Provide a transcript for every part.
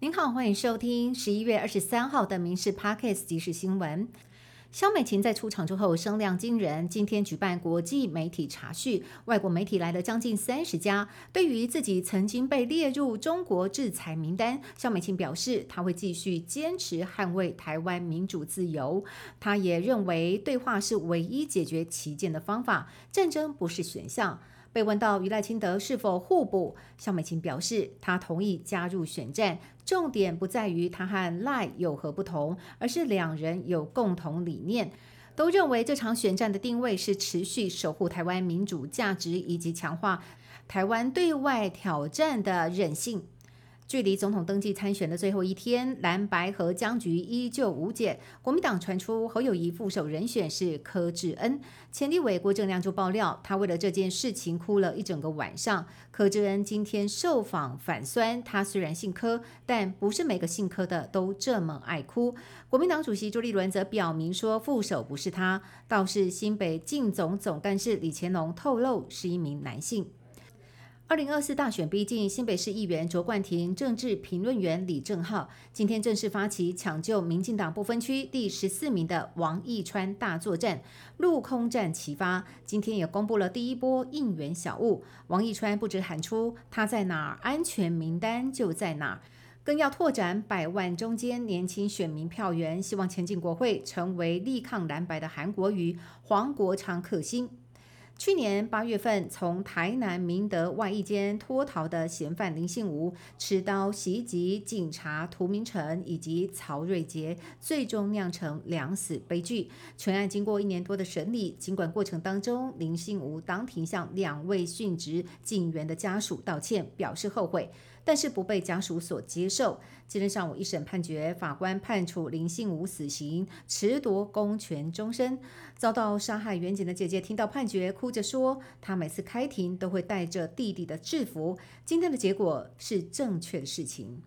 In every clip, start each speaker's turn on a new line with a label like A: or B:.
A: 您好，欢迎收听十一月二十三号的《民事 Parkes》即时新闻。肖美琴在出场之后声量惊人，今天举办国际媒体查叙，外国媒体来了将近三十家。对于自己曾经被列入中国制裁名单，肖美琴表示，她会继续坚持捍卫台湾民主自由。她也认为对话是唯一解决旗舰的方法，战争不是选项。被问到与赖清德是否互补，肖美琴表示，她同意加入选战，重点不在于他和赖有何不同，而是两人有共同理念，都认为这场选战的定位是持续守护台湾民主价值以及强化台湾对外挑战的韧性。距离总统登记参选的最后一天，蓝白河僵局依旧无解。国民党传出侯友谊副手人选是柯志恩，前立委郭正亮就爆料，他为了这件事情哭了一整个晚上。柯志恩今天受访反酸，他虽然姓柯，但不是每个姓柯的都这么爱哭。国民党主席朱立伦则表明说，副手不是他，倒是新北进总总干事李乾龙透露是一名男性。二零二四大选逼近，新北市议员卓冠廷、政治评论员李正浩今天正式发起抢救民进党不分区第十四名的王义川大作战，陆空战齐发。今天也公布了第一波应援小物，王义川不止喊出他在哪儿，安全名单就在哪儿，更要拓展百万中间年轻选民票源，希望前进国会，成为力抗蓝白的韩国瑜、黄国昌克星。去年八月份，从台南明德外衣间脱逃的嫌犯林信吾，持刀袭击警察涂明成以及曹瑞杰，最终酿成两死悲剧。全案经过一年多的审理，尽管过程当中林信吾当庭向两位殉职警员的家属道歉，表示后悔。但是不被家属所接受。今天上午一审判决，法官判处林信武死刑，褫夺公权终身。遭到杀害远景的姐姐听到判决，哭着说：“她每次开庭都会带着弟弟的制服。今天的结果是正确的事情。”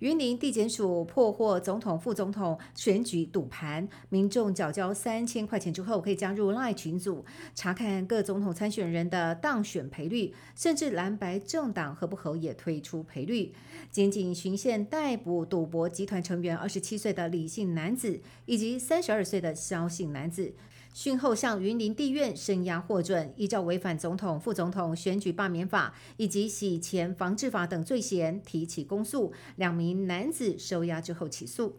A: 云林地检署破获总统、副总统选举赌盘，民众缴交三千块钱之后，可以加入赖群组查看各总统参选人的当选赔率，甚至蓝白政党合不合也推出赔率。检警巡线逮捕赌博集团成员二十七岁的李姓男子以及三十二岁的萧姓男子。讯后向云林地院申押获准，依照违反总统、副总统选举罢免法以及洗钱防治法等罪嫌提起公诉，两名男子收押之后起诉。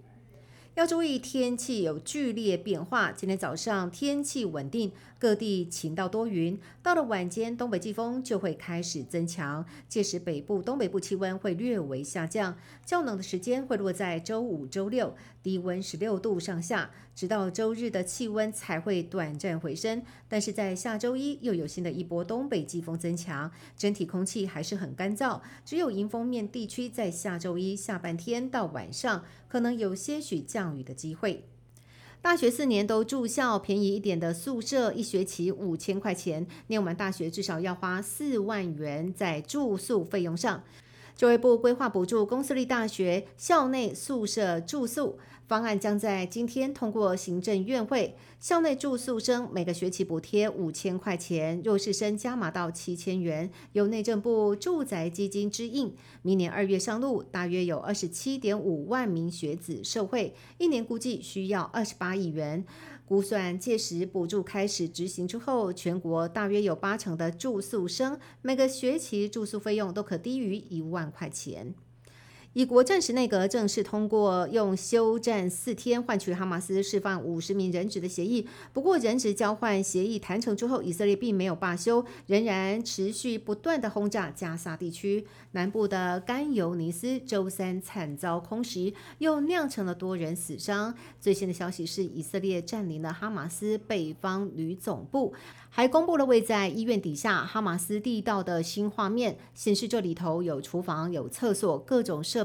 A: 要注意天气有剧烈变化。今天早上天气稳定，各地晴到多云。到了晚间，东北季风就会开始增强，届时北部、东北部气温会略微下降，较冷的时间会落在周五、周六，低温十六度上下。直到周日的气温才会短暂回升，但是在下周一又有新的一波东北季风增强，整体空气还是很干燥。只有迎风面地区在下周一下半天到晚上可能有些许降雨的机会。大学四年都住校，便宜一点的宿舍一学期五千块钱，念完大学至少要花四万元在住宿费用上。教育部规划补助公私立大学校内宿舍住宿。方案将在今天通过行政院会，校内住宿生每个学期补贴五千块钱，弱势生加码到七千元，由内政部住宅基金支应。明年二月上路，大约有二十七点五万名学子受惠，一年估计需要二十八亿元。估算届时补助开始执行之后，全国大约有八成的住宿生每个学期住宿费用都可低于一万块钱。以国战时内阁正式通过用休战四天换取哈马斯释放五十名人质的协议。不过，人质交换协议谈成之后，以色列并没有罢休，仍然持续不断的轰炸加沙地区南部的甘尤尼斯。周三惨遭空袭，又酿成了多人死伤。最新的消息是，以色列占领了哈马斯北方旅总部。还公布了位在医院底下哈马斯地道的新画面，显示这里头有厨房、有厕所，各种设